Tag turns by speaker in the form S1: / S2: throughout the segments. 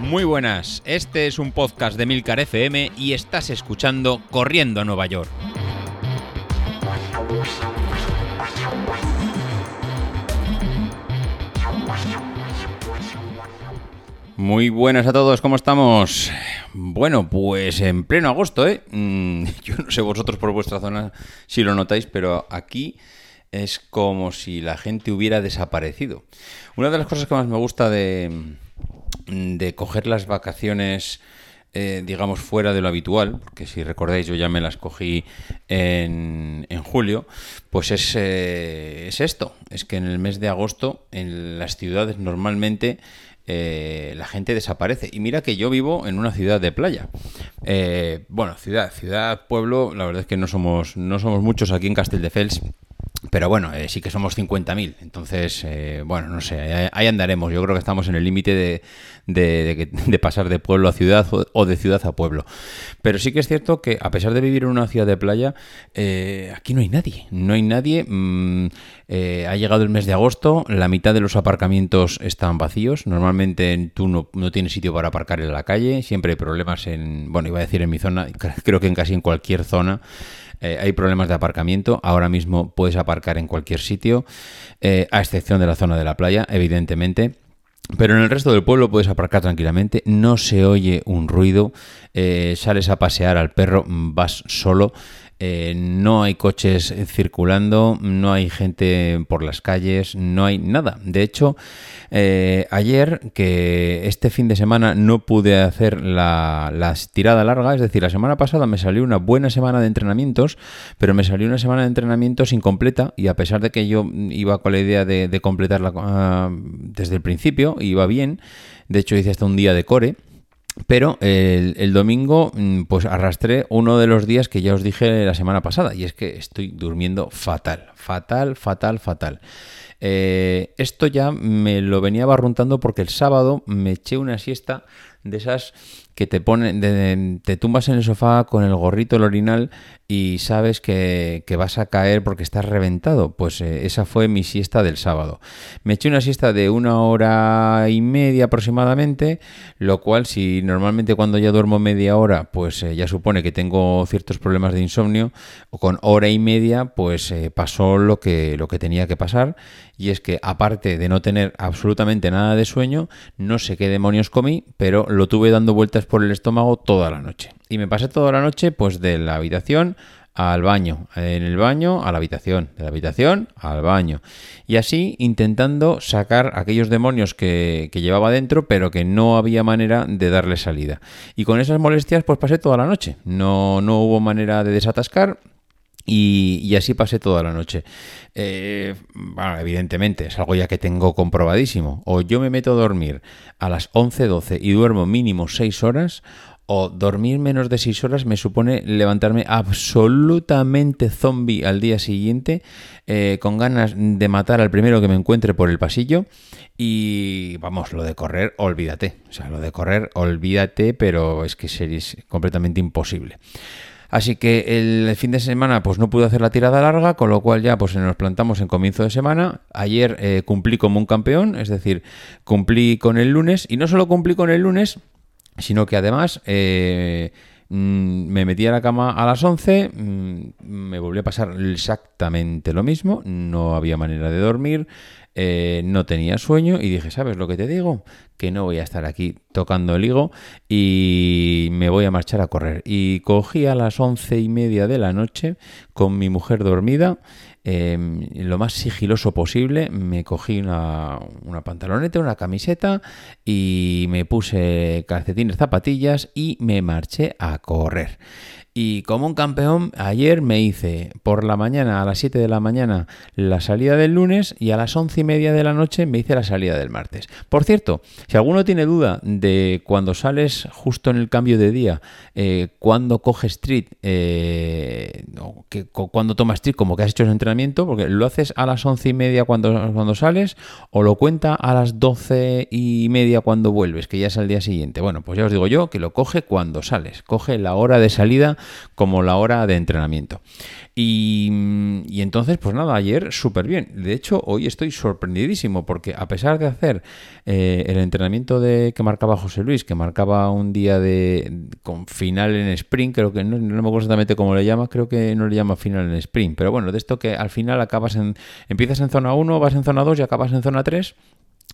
S1: Muy buenas, este es un podcast de Milcar FM y estás escuchando Corriendo a Nueva York. Muy buenas a todos, ¿cómo estamos? Bueno, pues en pleno agosto, ¿eh? Mm, yo no sé vosotros por vuestra zona si lo notáis, pero aquí es como si la gente hubiera desaparecido. Una de las cosas que más me gusta de, de coger las vacaciones, eh, digamos, fuera de lo habitual, porque si recordáis yo ya me las cogí en, en julio, pues es, eh, es esto, es que en el mes de agosto en las ciudades normalmente... Eh, la gente desaparece. Y mira que yo vivo en una ciudad de playa. bueno, ciudad, ciudad, pueblo, la verdad es que no somos, no somos muchos aquí en Castelldefels. Pero bueno, eh, sí que somos 50.000. Entonces, eh, bueno, no sé, ahí, andaremos. Yo creo que estamos en el límite de, de, pasar de pueblo a ciudad o, de ciudad a pueblo. Pero sí que es cierto que a pesar de vivir en una ciudad de playa, eh, aquí no hay nadie. No hay nadie. Mm, ha llegado el mes de agosto, la mitad de los aparcamientos están vacíos. Normalmente tú no, no tienes sitio para aparcar en la calle. Siempre hay problemas en, bueno, iba a decir en mi zona, creo que en casi en cualquier zona. Eh, hay problemas de aparcamiento. Ahora mismo puedes aparcar en cualquier sitio, eh, a excepción de la zona de la playa, evidentemente. Pero en el resto del pueblo puedes aparcar tranquilamente, no se oye un ruido, eh, sales a pasear al perro, vas solo, eh, no hay coches circulando, no hay gente por las calles, no hay nada. De hecho, eh, ayer, que este fin de semana no pude hacer la, tirada larga, es decir, la semana pasada me salió una buena semana de entrenamientos, pero me salió una semana de entrenamientos incompleta y a pesar de que yo iba con la idea de, completarla ah, desde el principio, iba bien, de hecho hice hasta un día de core, pero el, domingo, mm, pues arrastré uno de los días que ya os dije la semana pasada, y es que estoy durmiendo fatal, fatal, fatal, fatal. Eh, esto ya me lo venía barruntando porque el sábado me eché una siesta de esas que te ponen, te tumbas en el sofá con el gorrito, el orinal y sabes que, vas a caer porque estás reventado. Pues eh, esa fue mi siesta del sábado. Me eché una siesta de una hora y media aproximadamente, lo cual si normalmente cuando ya duermo media hora, pues eh, ya supone que tengo ciertos problemas de insomnio, o con hora y media, pues eh, pasó lo que, lo que tenía que pasar. Y es que aparte de no tener absolutamente nada de sueño, no sé qué demonios comí, pero lo tuve dando vueltas por el estómago toda la noche. Y me pasé toda la noche pues de la habitación al baño, en el baño a la habitación, de la habitación al baño. Y así intentando sacar aquellos demonios que, llevaba dentro, pero que no había manera de darle salida. Y con esas molestias pues pasé toda la noche. No, no hubo manera de desatascar. Y, así pasé toda la noche. Eh, bueno, evidentemente, es algo ya que tengo comprobadísimo. O yo me meto a dormir a las 11, 12 y duermo mínimo 6 horas, o dormir menos de 6 horas me supone levantarme absolutamente zombie al día siguiente, eh, con ganas de matar al primero que me encuentre por el pasillo. Y vamos, lo de correr, olvídate. O sea, lo de correr, olvídate, pero es que sería completamente imposible. Así que el fin de semana pues no pude hacer la tirada larga, con lo cual ya pues nos plantamos en comienzo de semana. Ayer eh, cumplí como un campeón, es decir, cumplí con el lunes y no solo cumplí con el lunes, sino que además eh, mm, me metí a la cama a las 11, mm, me volvió a pasar exactamente lo mismo, no había manera de dormir, eh, no tenía sueño y dije, ¿sabes lo que te digo? Que no voy a estar aquí tocando el higo y me voy a marchar a correr. Y cogí a las once y media de la noche con mi mujer dormida Em, lo más sigiloso posible, me cogí una, una, pantaloneta, una camiseta y me puse calcetines, zapatillas y me marché a correr. Y como un campeón, ayer me hice por la mañana, a las 7 de la mañana, la salida del lunes y a las 11 y media de la noche me hice la salida del martes. Por cierto, si alguno tiene duda de cuando sales justo en el cambio de día, eh, cuando coges street, eh, cuando tomas street, como que has hecho el entrenamiento, porque lo haces a las once y media cuando, cuando sales o lo cuenta a las doce y media cuando vuelves, que ya es el día siguiente. Bueno, pues ya os digo yo que lo coge cuando sales, coge la hora de salida como la hora de entrenamiento. Y, entonces, pues nada, ayer súper bien. De hecho, hoy estoy sorprendidísimo porque a pesar de hacer eh, el entrenamiento de que marcaba José Luis, que marcaba un día de con final en sprint, creo que no, no me acuerdo exactamente cómo le llama, creo que no le llama final en sprint, pero bueno, de esto que al final acabas en, empiezas en zona 1, vas en zona 2 y acabas en zona 3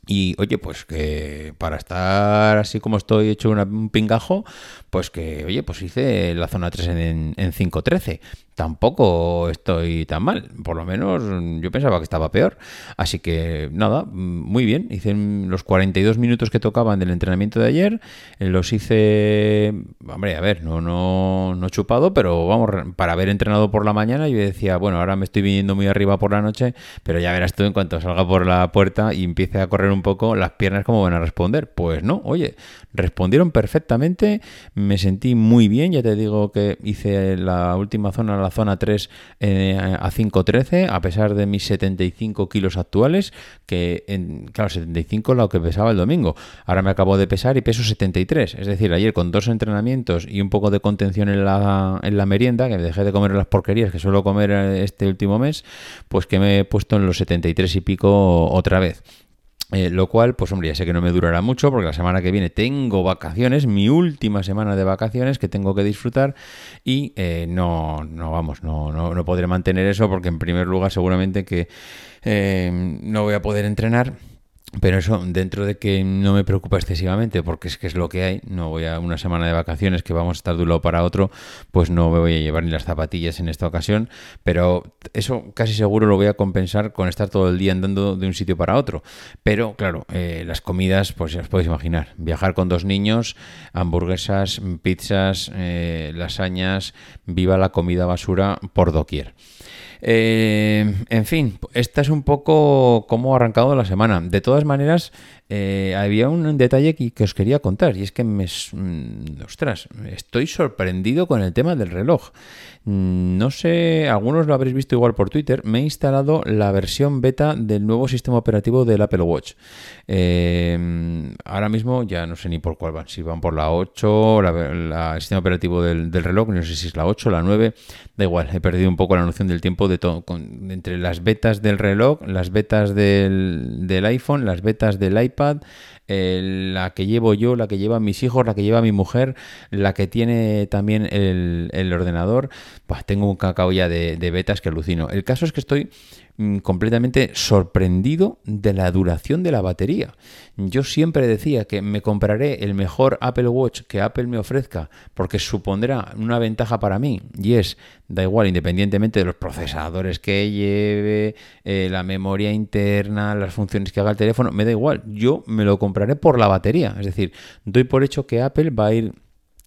S1: y oye, pues que para estar así como estoy hecho un pingajo, pues que, oye, pues hice la zona 3 en, en 5.13. Tampoco estoy tan mal, por lo menos yo pensaba que estaba peor. Así que nada, muy bien. Hice los 42 minutos que tocaban del entrenamiento de ayer, eh, los hice, hombre, a ver, no, no, no chupado, pero vamos, para haber entrenado por la mañana, yo decía, bueno, ahora me estoy viniendo muy arriba por la noche, pero ya verás tú en cuanto salga por la puerta y empiece a correr un poco las piernas cómo van a responder. Pues no, oye, respondieron perfectamente, me sentí muy bien, ya te digo que hice la última zona, la zona 3 eh, a 5.13, a pesar de mis 75 kilos actuales, que en, claro, 75 lo que pesaba el domingo. Ahora me acabo de pesar y peso 73, es decir, ayer con dos entrenamientos y un poco de contención en la, en la merienda, que dejé de comer las porquerías que suelo comer este último mes, pues que me he puesto en los 73 y pico otra vez. Eh, lo cual, pues hombre, ya sé que no me durará mucho porque la semana que viene tengo vacaciones, mi última semana de vacaciones que tengo que disfrutar y eh, no, no, vamos, no, no, no, podré mantener eso porque en primer lugar seguramente que eh, no voy a poder entrenar pero eso, dentro de que no me preocupa excesivamente, porque es que es lo que hay, no voy a una semana de vacaciones que vamos a estar de un lado para otro, pues no me voy a llevar ni las zapatillas en esta ocasión, pero eso casi seguro lo voy a compensar con estar todo el día andando de un sitio para otro. Pero claro, eh, las comidas, pues ya os podéis imaginar, viajar con dos niños, hamburguesas, pizzas, eh, lasañas, viva la comida basura por doquier. Eh, en fin, esta es un poco cómo ha arrancado la semana. De todas maneras, eh, había un detalle que, os quería contar y es que me, mm, ostras, estoy sorprendido con el tema del reloj. Mm, no sé, algunos lo habréis visto igual por Twitter. Me he instalado la versión beta del nuevo sistema operativo del Apple Watch. Eh, ahora mismo ya no sé ni por cuál van, si van por la 8, la, el sistema operativo del, reloj, no sé si es la 8 o la 9, da igual, he perdido un poco la noción del tiempo todo, entre las betas del reloj, las betas del, iPhone, las betas del iPad la que llevo yo, la que llevan mis hijos, la que lleva mi mujer, la que tiene también el, ordenador. Pues tengo un cacao ya de, betas que alucino. El caso es que estoy completamente sorprendido de la duración de la batería. Yo siempre decía que me compraré el mejor Apple Watch que Apple me ofrezca porque supondrá una ventaja para mí y es, da igual, independientemente de los procesadores que lleve, eh, la memoria interna, las funciones que haga el teléfono, me da igual, yo me lo compraré por la batería. Es decir, doy por hecho que Apple va a ir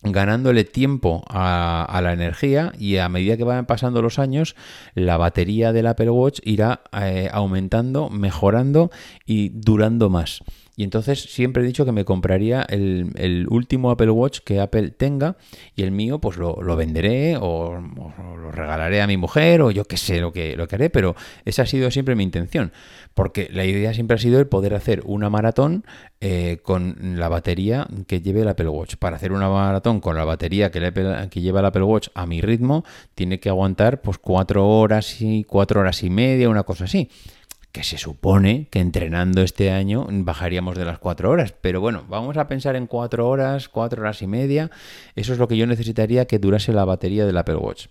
S1: ganándole tiempo a, la energía y a medida que vayan pasando los años, la batería del Apple Watch irá eh, aumentando, mejorando y durando más. Y entonces siempre he dicho que me compraría el, último Apple Watch que Apple tenga y el mío pues lo, venderé o, lo regalaré a mi mujer o yo qué sé lo que, lo que haré, pero esa ha sido siempre mi intención. Porque la idea siempre ha sido el poder hacer una maratón eh, con la batería que lleve el Apple Watch. Para hacer una maratón con la batería que, que lleva el Apple Watch a mi ritmo, tiene que aguantar pues cuatro horas y cuatro horas y media, una cosa así que se supone que entrenando este año bajaríamos de las cuatro horas. Pero bueno, vamos a pensar en cuatro horas, cuatro horas y media. Eso es lo que yo necesitaría que durase la batería del Apple Watch.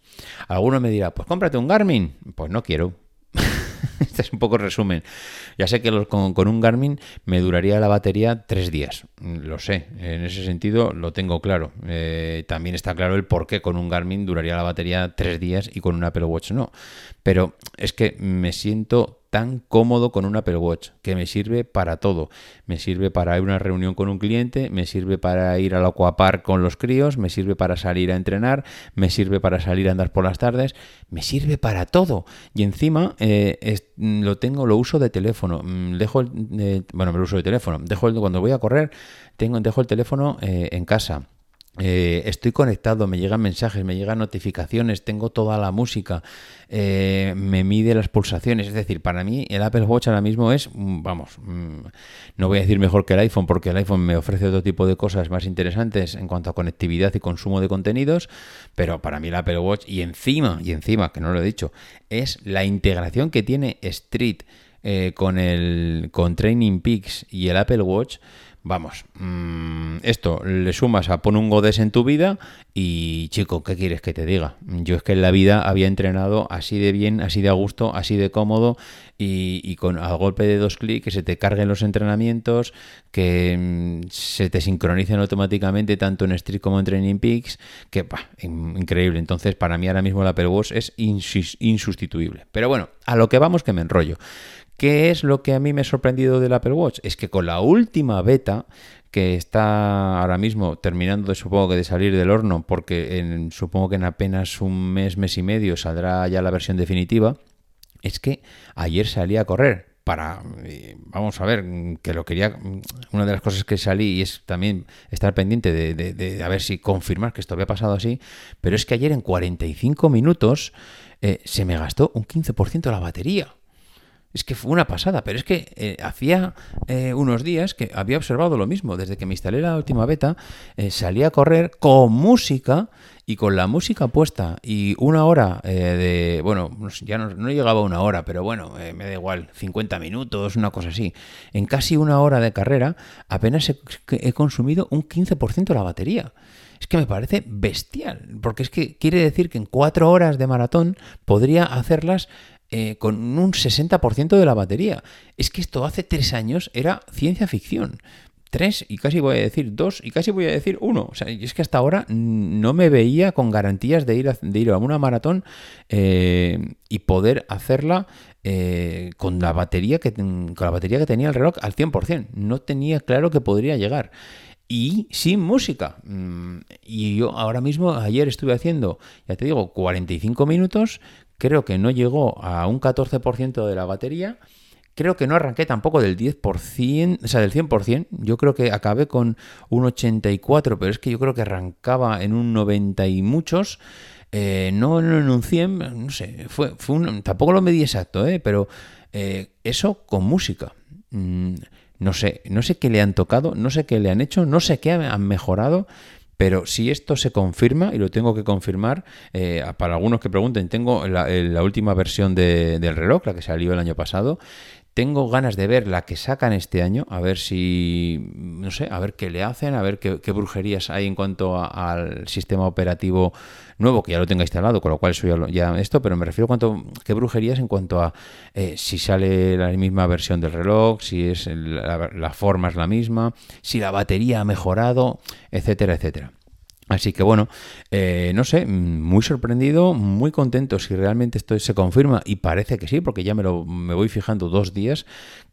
S1: Alguno me dirá, pues cómprate un Garmin. Pues no quiero. este es un poco resumen. Ya sé que con, un Garmin me duraría la batería tres días. Lo sé, en ese sentido lo tengo claro. Eh, también está claro el por qué con un Garmin duraría la batería tres días y con un Apple Watch no. Pero es que me siento tan cómodo con un Apple Watch, que me sirve para todo. Me sirve para ir a una reunión con un cliente, me sirve para ir al aquapark con los críos, me sirve para salir a entrenar, me sirve para salir a andar por las tardes, me sirve para todo. Y encima eh, lo tengo, lo uso de teléfono. Mm, dejo el, eh, bueno, me lo uso de teléfono. Dejo el, cuando voy a correr, tengo, dejo el teléfono eh, en casa eh, estoy conectado, me llegan mensajes, me llegan notificaciones, tengo toda la música, eh, me mide las pulsaciones. Es decir, para mí el Apple Watch ahora mismo es, mm, vamos, mm, no voy a decir mejor que el iPhone porque el iPhone me ofrece otro tipo de cosas más interesantes en cuanto a conectividad y consumo de contenidos, pero para mí el Apple Watch y encima, y encima, que no lo he dicho, es la integración que tiene Street eh, con el con Training Peaks y el Apple Watch Vamos, mm, esto le sumas a pon un Godes en tu vida y chico, ¿qué quieres que te diga? Yo es que en la vida había entrenado así de bien, así de a gusto, así de cómodo y, con al golpe de dos clics que se te carguen los entrenamientos, que mm, se te sincronicen automáticamente tanto en Street como en Training Peaks, que bah, increíble. Entonces para mí ahora mismo el Apple es insustituible. Pero bueno, a lo que vamos que me enrollo. ¿Qué es lo que a mí me ha sorprendido del Apple Watch? Es que con la última beta, que está ahora mismo terminando, de, supongo que de salir del horno, porque en, supongo que en apenas un mes, mes y medio saldrá ya la versión definitiva, es que ayer salí a correr para, eh, vamos a ver, que lo quería, una de las cosas que salí y es también estar pendiente de, a ver si confirmar que esto había pasado así, pero es que ayer en 45 minutos eh, se me gastó un 15% la batería. Es que fue una pasada, pero es que eh, hacía eh, unos días que había observado lo mismo. Desde que me instalé la última beta, eh, salí a correr con música y con la música puesta y una hora de, bueno, ya no, llegaba una hora, pero bueno, me da igual, 50 minutos, una cosa así. En casi una hora de carrera apenas he consumido un 15% de la batería. Es que me parece bestial, porque es que quiere decir que en cuatro horas de maratón podría hacerlas eh, con un 60% de la batería. Es que esto hace tres años era ciencia ficción. Tres, y casi voy a decir dos, y casi voy a decir uno. O sea, es que hasta ahora no me veía con garantías de ir a, de ir a una maratón eh, y poder hacerla eh, con, la batería que, con la batería que tenía el reloj al 100%. No tenía claro que podría llegar y sin música. Mm, y yo ahora mismo, ayer estuve haciendo, ya te digo, 45 minutos creo que no llegó a un 14% de la batería. Creo que no arranqué tampoco del 10%, o sea, del 100%. Yo creo que acabé con un 84, pero es que yo creo que arrancaba en un 90 y muchos. Eh, no en un 100, no sé, fue, fue un, tampoco lo medí exacto, ¿eh? pero eh, eso con música. Mm, no sé, no sé qué le han tocado, no sé qué le han hecho, no sé qué han mejorado, pero si esto se confirma, y lo tengo que confirmar, eh, para algunos que pregunten, tengo la, la última versión de, del reloj, la que salió el año pasado, tengo ganas de ver la que sacan este año, a ver si, no sé, a ver qué le hacen, a ver qué, brujerías hay en cuanto al sistema operativo nuevo, que ya lo tenga instalado, con lo cual eso ya, esto, pero me refiero a cuánto, qué brujerías en cuanto a eh, si sale la misma versión del reloj, si es la forma es la misma, si la batería ha mejorado, etcétera, etcétera. Así que bueno, eh, no sé, muy sorprendido, muy contento si realmente esto se confirma y parece que sí, porque ya me lo me voy fijando dos días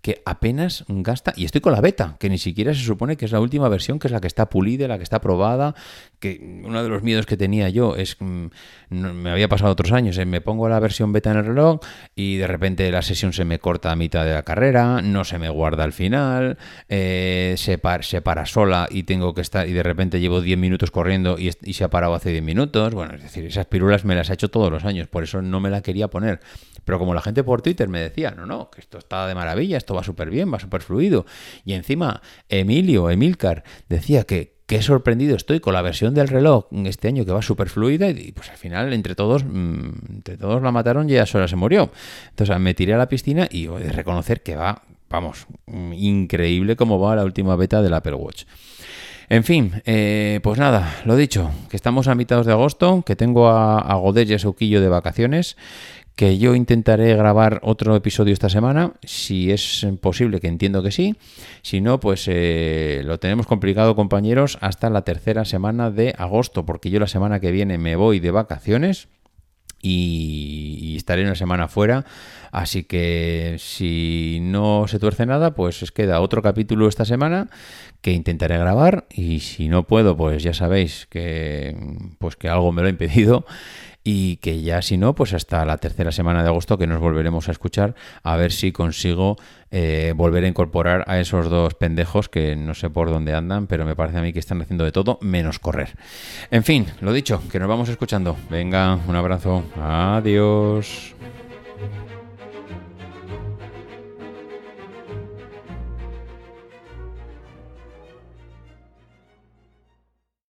S1: que apenas gasta, y estoy con la beta, que ni siquiera se supone que es la última versión, que es la que está pulida, la que está probada, que uno de los miedos que tenía yo es, mm, me había pasado otros años, eh, me pongo la versión beta en el reloj y de repente la sesión se me corta a mitad de la carrera, no se me guarda al final, eh, se, para sola y tengo que estar, y de repente llevo 10 minutos corriendo y, y se ha parado hace 10 minutos, bueno, es decir, esas pirulas me las ha hecho todos los años, por eso no me la quería poner. Pero como la gente por Twitter me decía, no, no, que esto está de maravilla, esto va súper bien, va súper fluido. Y encima, Emilio, Emilcar, decía que qué sorprendido estoy con la versión del reloj este año que va súper fluida y pues al final entre todos mm, entre todos la mataron y ya sola se murió. Entonces me tiré a la piscina y he de reconocer que va, vamos, mm, increíble cómo va la última beta del Apple Watch. En fin, eh, pues nada, lo dicho, que estamos a mitad de agosto, que tengo a, a Godet y a Sauquillo de vacaciones, que yo intentaré grabar otro episodio esta semana, si es posible, que entiendo que sí. Si no, pues eh, lo tenemos complicado, compañeros, hasta la tercera semana de agosto, porque yo la semana que viene me voy de vacaciones y, estaré una semana fuera. Así que si no se tuerce nada, pues os queda otro capítulo esta semana que intentaré grabar y si no puedo, pues ya sabéis que pues que algo me lo ha impedido y que ya si no, pues hasta la tercera semana de agosto que nos volveremos a escuchar a ver si consigo eh, volver a incorporar a esos dos pendejos que no sé por dónde andan, pero me parece a mí que están haciendo de todo menos correr. En fin, lo dicho, que nos vamos escuchando. Venga, un abrazo. Adiós.